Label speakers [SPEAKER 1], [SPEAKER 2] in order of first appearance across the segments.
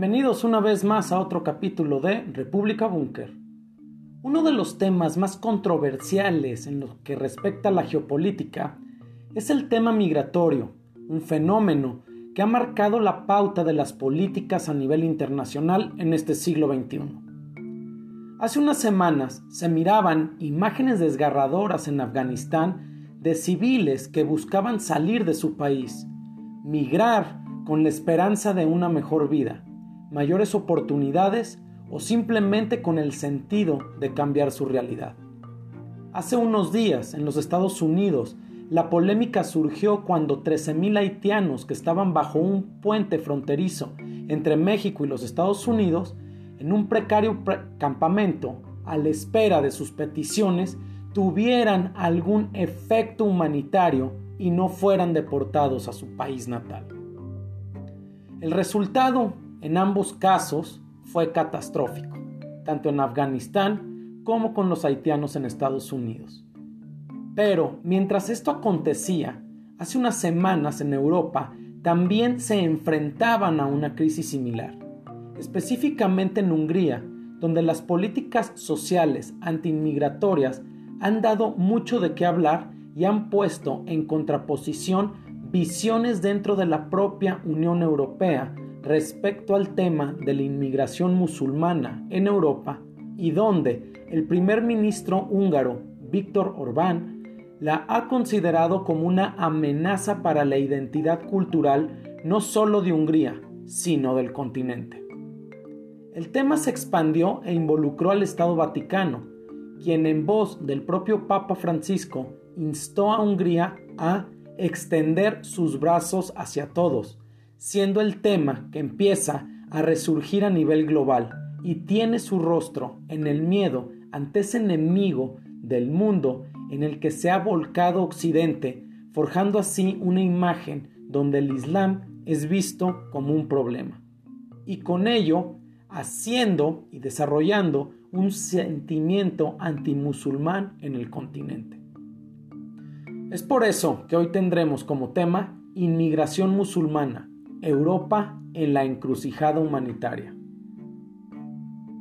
[SPEAKER 1] Bienvenidos una vez más a otro capítulo de República Búnker. Uno de los temas más controversiales en lo que respecta a la geopolítica es el tema migratorio, un fenómeno que ha marcado la pauta de las políticas a nivel internacional en este siglo XXI. Hace unas semanas se miraban imágenes desgarradoras en Afganistán de civiles que buscaban salir de su país, migrar con la esperanza de una mejor vida mayores oportunidades o simplemente con el sentido de cambiar su realidad. Hace unos días, en los Estados Unidos, la polémica surgió cuando 13.000 haitianos que estaban bajo un puente fronterizo entre México y los Estados Unidos, en un precario campamento, a la espera de sus peticiones, tuvieran algún efecto humanitario y no fueran deportados a su país natal. El resultado en ambos casos fue catastrófico, tanto en Afganistán como con los haitianos en Estados Unidos. Pero mientras esto acontecía, hace unas semanas en Europa también se enfrentaban a una crisis similar, específicamente en Hungría, donde las políticas sociales antiinmigratorias han dado mucho de qué hablar y han puesto en contraposición visiones dentro de la propia Unión Europea respecto al tema de la inmigración musulmana en Europa y donde el primer ministro húngaro Víctor Orbán la ha considerado como una amenaza para la identidad cultural no solo de Hungría, sino del continente. El tema se expandió e involucró al Estado Vaticano, quien en voz del propio Papa Francisco instó a Hungría a extender sus brazos hacia todos, siendo el tema que empieza a resurgir a nivel global y tiene su rostro en el miedo ante ese enemigo del mundo en el que se ha volcado Occidente, forjando así una imagen donde el Islam es visto como un problema. Y con ello, haciendo y desarrollando un sentimiento antimusulmán en el continente. Es por eso que hoy tendremos como tema inmigración musulmana, Europa en la encrucijada humanitaria.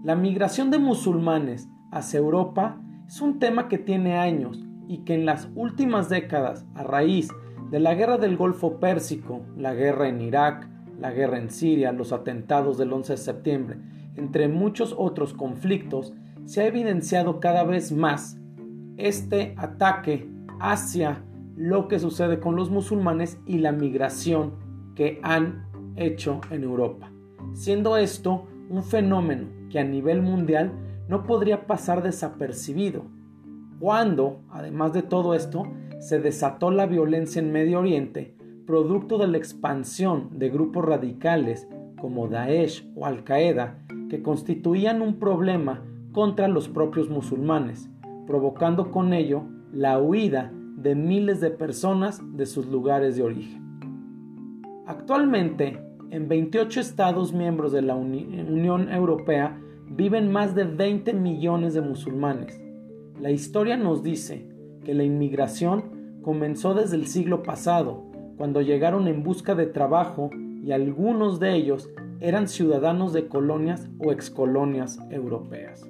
[SPEAKER 1] La migración de musulmanes hacia Europa es un tema que tiene años y que en las últimas décadas, a raíz de la guerra del Golfo Pérsico, la guerra en Irak, la guerra en Siria, los atentados del 11 de septiembre, entre muchos otros conflictos, se ha evidenciado cada vez más este ataque hacia lo que sucede con los musulmanes y la migración que han hecho en Europa, siendo esto un fenómeno que a nivel mundial no podría pasar desapercibido, cuando, además de todo esto, se desató la violencia en Medio Oriente, producto de la expansión de grupos radicales como Daesh o Al Qaeda, que constituían un problema contra los propios musulmanes, provocando con ello la huida de miles de personas de sus lugares de origen. Actualmente, en 28 Estados miembros de la Unión Europea viven más de 20 millones de musulmanes. La historia nos dice que la inmigración comenzó desde el siglo pasado, cuando llegaron en busca de trabajo y algunos de ellos eran ciudadanos de colonias o excolonias europeas.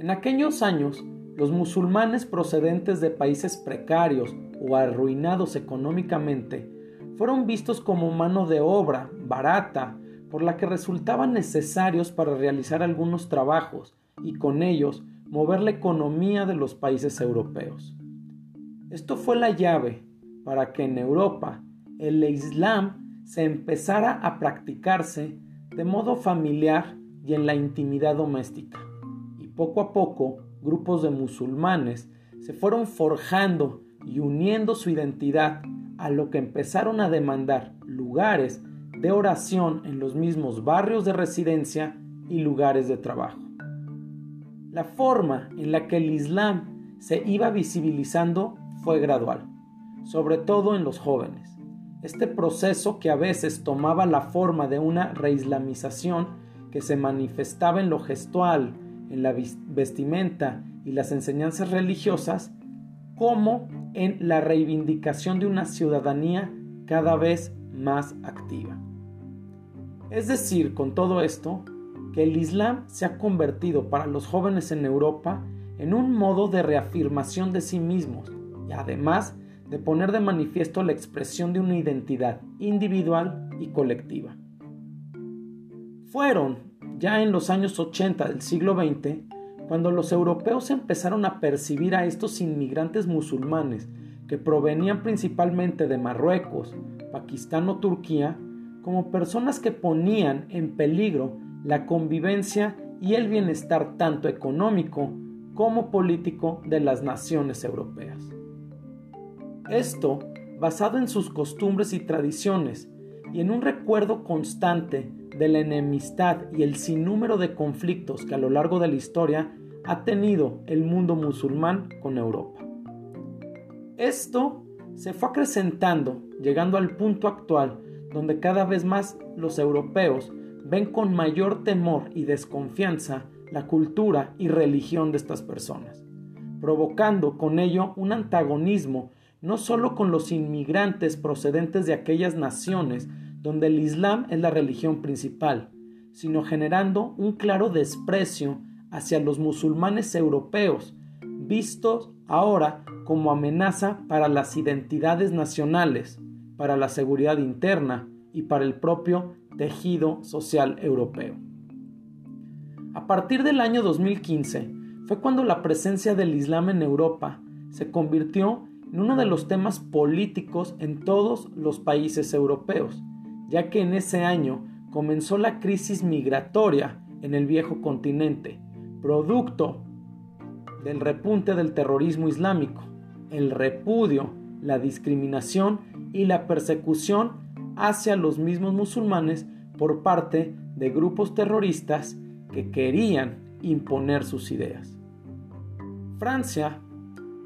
[SPEAKER 1] En aquellos años, los musulmanes procedentes de países precarios o arruinados económicamente fueron vistos como mano de obra barata por la que resultaban necesarios para realizar algunos trabajos y con ellos mover la economía de los países europeos. Esto fue la llave para que en Europa el Islam se empezara a practicarse de modo familiar y en la intimidad doméstica. Y poco a poco grupos de musulmanes se fueron forjando y uniendo su identidad a lo que empezaron a demandar lugares de oración en los mismos barrios de residencia y lugares de trabajo. La forma en la que el Islam se iba visibilizando fue gradual, sobre todo en los jóvenes. Este proceso que a veces tomaba la forma de una reislamización que se manifestaba en lo gestual, en la vestimenta y las enseñanzas religiosas, como en la reivindicación de una ciudadanía cada vez más activa. Es decir, con todo esto, que el Islam se ha convertido para los jóvenes en Europa en un modo de reafirmación de sí mismos y además de poner de manifiesto la expresión de una identidad individual y colectiva. Fueron ya en los años 80 del siglo XX cuando los europeos empezaron a percibir a estos inmigrantes musulmanes que provenían principalmente de Marruecos, Pakistán o Turquía como personas que ponían en peligro la convivencia y el bienestar tanto económico como político de las naciones europeas. Esto basado en sus costumbres y tradiciones y en un recuerdo constante de la enemistad y el sinnúmero de conflictos que a lo largo de la historia ha tenido el mundo musulmán con Europa. Esto se fue acrecentando, llegando al punto actual donde cada vez más los europeos ven con mayor temor y desconfianza la cultura y religión de estas personas, provocando con ello un antagonismo no solo con los inmigrantes procedentes de aquellas naciones donde el Islam es la religión principal, sino generando un claro desprecio hacia los musulmanes europeos, vistos ahora como amenaza para las identidades nacionales, para la seguridad interna y para el propio tejido social europeo. A partir del año 2015 fue cuando la presencia del Islam en Europa se convirtió en uno de los temas políticos en todos los países europeos, ya que en ese año comenzó la crisis migratoria en el viejo continente, producto del repunte del terrorismo islámico, el repudio, la discriminación y la persecución hacia los mismos musulmanes por parte de grupos terroristas que querían imponer sus ideas. Francia,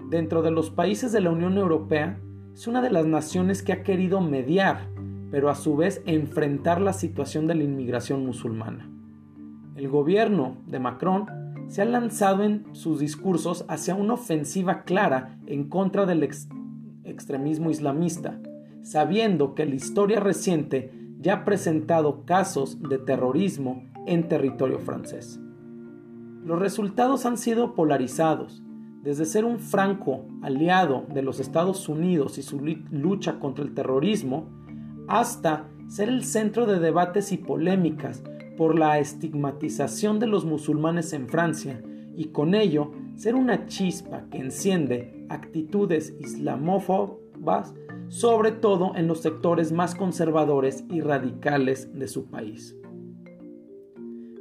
[SPEAKER 1] dentro de los países de la Unión Europea, es una de las naciones que ha querido mediar, pero a su vez enfrentar la situación de la inmigración musulmana. El gobierno de Macron se ha lanzado en sus discursos hacia una ofensiva clara en contra del extremismo islamista, sabiendo que la historia reciente ya ha presentado casos de terrorismo en territorio francés. Los resultados han sido polarizados, desde ser un franco aliado de los Estados Unidos y su lucha contra el terrorismo, hasta ser el centro de debates y polémicas por la estigmatización de los musulmanes en Francia y con ello ser una chispa que enciende actitudes islamófobas, sobre todo en los sectores más conservadores y radicales de su país.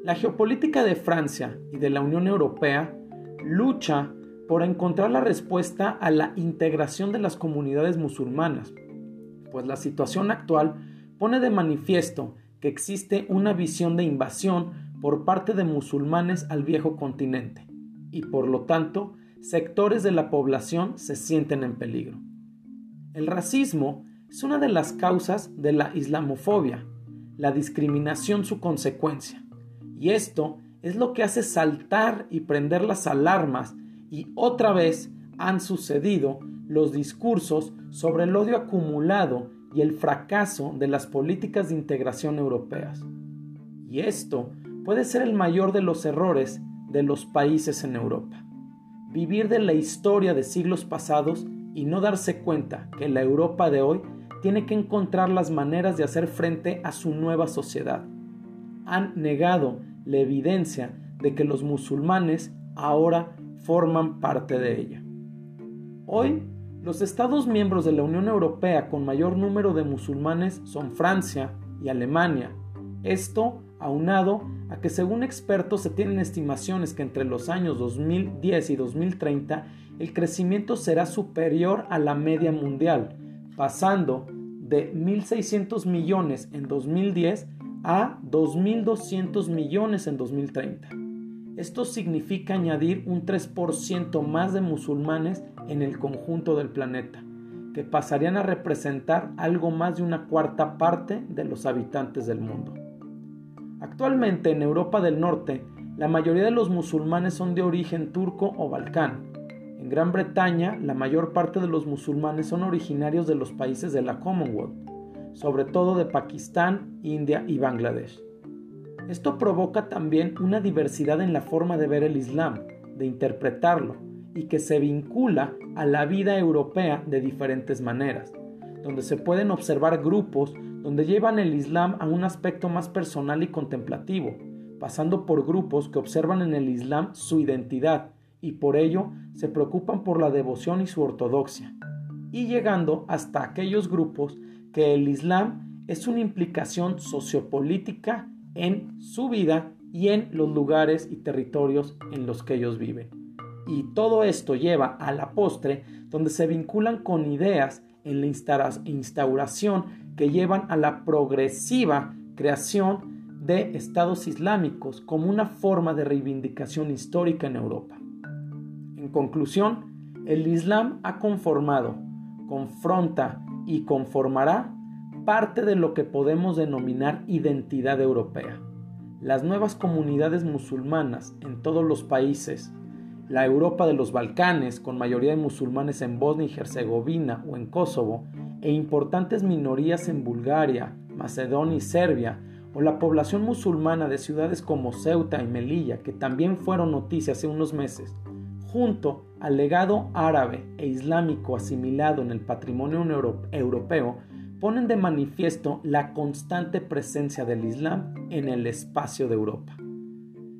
[SPEAKER 1] La geopolítica de Francia y de la Unión Europea lucha por encontrar la respuesta a la integración de las comunidades musulmanas, pues la situación actual pone de manifiesto que existe una visión de invasión por parte de musulmanes al viejo continente, y por lo tanto sectores de la población se sienten en peligro. El racismo es una de las causas de la islamofobia, la discriminación su consecuencia. Y esto es lo que hace saltar y prender las alarmas y otra vez han sucedido los discursos sobre el odio acumulado y el fracaso de las políticas de integración europeas. Y esto puede ser el mayor de los errores de los países en Europa. Vivir de la historia de siglos pasados y no darse cuenta que la Europa de hoy tiene que encontrar las maneras de hacer frente a su nueva sociedad. Han negado la evidencia de que los musulmanes ahora forman parte de ella. Hoy, los Estados miembros de la Unión Europea con mayor número de musulmanes son Francia y Alemania. Esto aunado a que según expertos se tienen estimaciones que entre los años 2010 y 2030 el crecimiento será superior a la media mundial, pasando de 1.600 millones en 2010 a 2.200 millones en 2030. Esto significa añadir un 3% más de musulmanes en el conjunto del planeta, que pasarían a representar algo más de una cuarta parte de los habitantes del mundo. Actualmente en Europa del Norte, la mayoría de los musulmanes son de origen turco o balcán. En Gran Bretaña, la mayor parte de los musulmanes son originarios de los países de la Commonwealth. sobre todo de Pakistán, India y Bangladesh. Esto provoca también una diversidad en la forma de ver el Islam, de interpretarlo, y que se vincula a la vida europea de diferentes maneras, donde se pueden observar grupos donde llevan el Islam a un aspecto más personal y contemplativo, pasando por grupos que observan en el Islam su identidad y por ello se preocupan por la devoción y su ortodoxia, y llegando hasta aquellos grupos que el Islam es una implicación sociopolítica en su vida y en los lugares y territorios en los que ellos viven. Y todo esto lleva a la postre donde se vinculan con ideas en la instauración que llevan a la progresiva creación de estados islámicos como una forma de reivindicación histórica en Europa. En conclusión, el Islam ha conformado, confronta y conformará parte de lo que podemos denominar identidad europea. Las nuevas comunidades musulmanas en todos los países la Europa de los Balcanes, con mayoría de musulmanes en Bosnia y Herzegovina o en Kosovo, e importantes minorías en Bulgaria, Macedonia y Serbia, o la población musulmana de ciudades como Ceuta y Melilla, que también fueron noticias hace unos meses, junto al legado árabe e islámico asimilado en el patrimonio europeo, ponen de manifiesto la constante presencia del Islam en el espacio de Europa.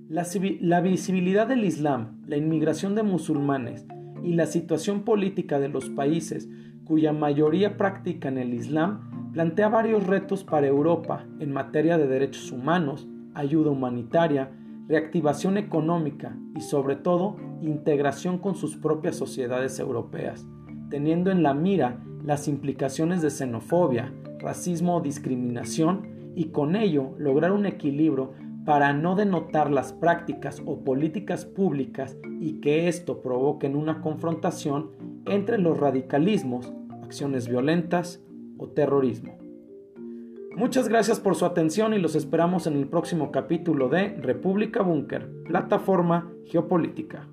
[SPEAKER 1] La, visibilidad del Islam, la inmigración de musulmanes y la situación política de los países cuya mayoría practican el Islam plantea varios retos para Europa en materia de derechos humanos, ayuda humanitaria, reactivación económica y sobre todo integración con sus propias sociedades europeas, teniendo en la mira las implicaciones de xenofobia, racismo o discriminación y con ello lograr un equilibrio para no denotar las prácticas o políticas públicas y que esto provoque una confrontación entre los radicalismos, acciones violentas o terrorismo. Muchas gracias por su atención y los esperamos en el próximo capítulo de República Búnker, plataforma geopolítica.